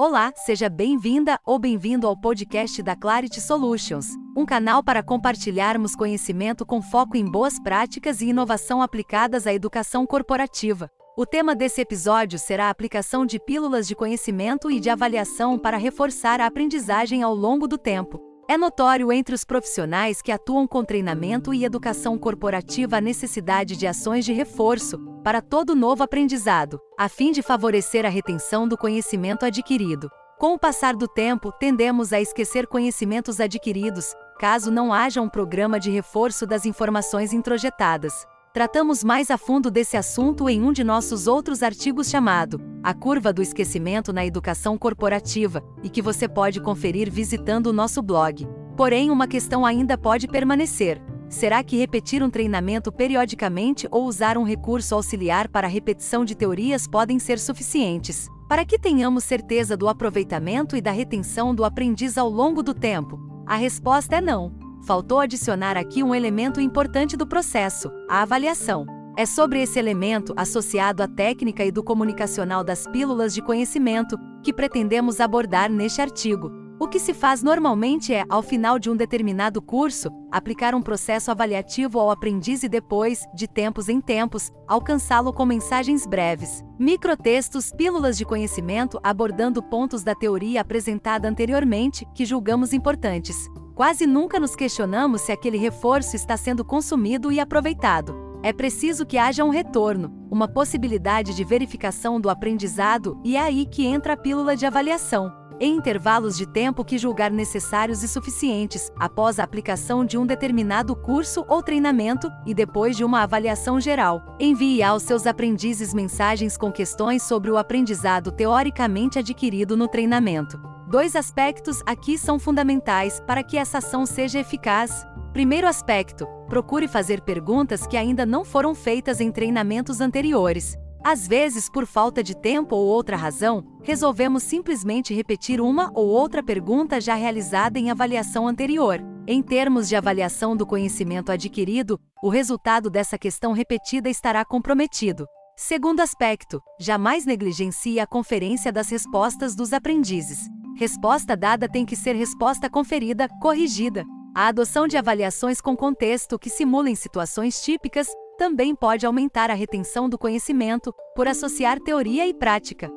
Olá, seja bem-vinda ou bem-vindo ao podcast da Clarity Solutions, um canal para compartilharmos conhecimento com foco em boas práticas e inovação aplicadas à educação corporativa. O tema desse episódio será a aplicação de pílulas de conhecimento e de avaliação para reforçar a aprendizagem ao longo do tempo. É notório entre os profissionais que atuam com treinamento e educação corporativa a necessidade de ações de reforço para todo novo aprendizado, a fim de favorecer a retenção do conhecimento adquirido. Com o passar do tempo, tendemos a esquecer conhecimentos adquiridos, caso não haja um programa de reforço das informações introjetadas. Tratamos mais a fundo desse assunto em um de nossos outros artigos chamado A Curva do Esquecimento na Educação Corporativa, e que você pode conferir visitando o nosso blog. Porém, uma questão ainda pode permanecer. Será que repetir um treinamento periodicamente ou usar um recurso auxiliar para repetição de teorias podem ser suficientes? Para que tenhamos certeza do aproveitamento e da retenção do aprendiz ao longo do tempo? A resposta é não faltou adicionar aqui um elemento importante do processo, a avaliação. É sobre esse elemento, associado à técnica e do comunicacional das pílulas de conhecimento, que pretendemos abordar neste artigo. O que se faz normalmente é, ao final de um determinado curso, aplicar um processo avaliativo ao aprendiz e depois, de tempos em tempos, alcançá-lo com mensagens breves, microtextos, pílulas de conhecimento abordando pontos da teoria apresentada anteriormente que julgamos importantes. Quase nunca nos questionamos se aquele reforço está sendo consumido e aproveitado. É preciso que haja um retorno, uma possibilidade de verificação do aprendizado, e é aí que entra a pílula de avaliação. Em intervalos de tempo que julgar necessários e suficientes, após a aplicação de um determinado curso ou treinamento, e depois de uma avaliação geral, envie aos seus aprendizes mensagens com questões sobre o aprendizado teoricamente adquirido no treinamento. Dois aspectos aqui são fundamentais para que essa ação seja eficaz. Primeiro aspecto: procure fazer perguntas que ainda não foram feitas em treinamentos anteriores. Às vezes, por falta de tempo ou outra razão, resolvemos simplesmente repetir uma ou outra pergunta já realizada em avaliação anterior. Em termos de avaliação do conhecimento adquirido, o resultado dessa questão repetida estará comprometido. Segundo aspecto, jamais negligencie a conferência das respostas dos aprendizes. Resposta dada tem que ser resposta conferida, corrigida. A adoção de avaliações com contexto que simulem situações típicas também pode aumentar a retenção do conhecimento, por associar teoria e prática.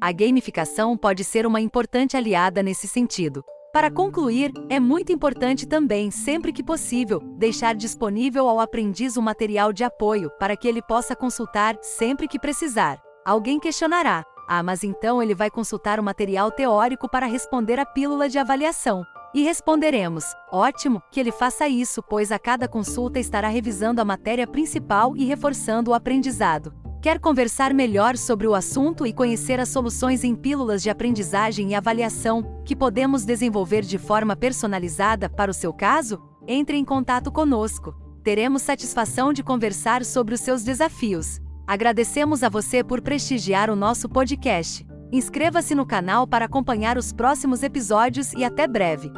A gamificação pode ser uma importante aliada nesse sentido. Para concluir, é muito importante também, sempre que possível, deixar disponível ao aprendiz o material de apoio para que ele possa consultar sempre que precisar. Alguém questionará: ah, mas então ele vai consultar o material teórico para responder a pílula de avaliação. E responderemos: ótimo, que ele faça isso, pois a cada consulta estará revisando a matéria principal e reforçando o aprendizado. Quer conversar melhor sobre o assunto e conhecer as soluções em pílulas de aprendizagem e avaliação que podemos desenvolver de forma personalizada para o seu caso? Entre em contato conosco. Teremos satisfação de conversar sobre os seus desafios. Agradecemos a você por prestigiar o nosso podcast. Inscreva-se no canal para acompanhar os próximos episódios e até breve.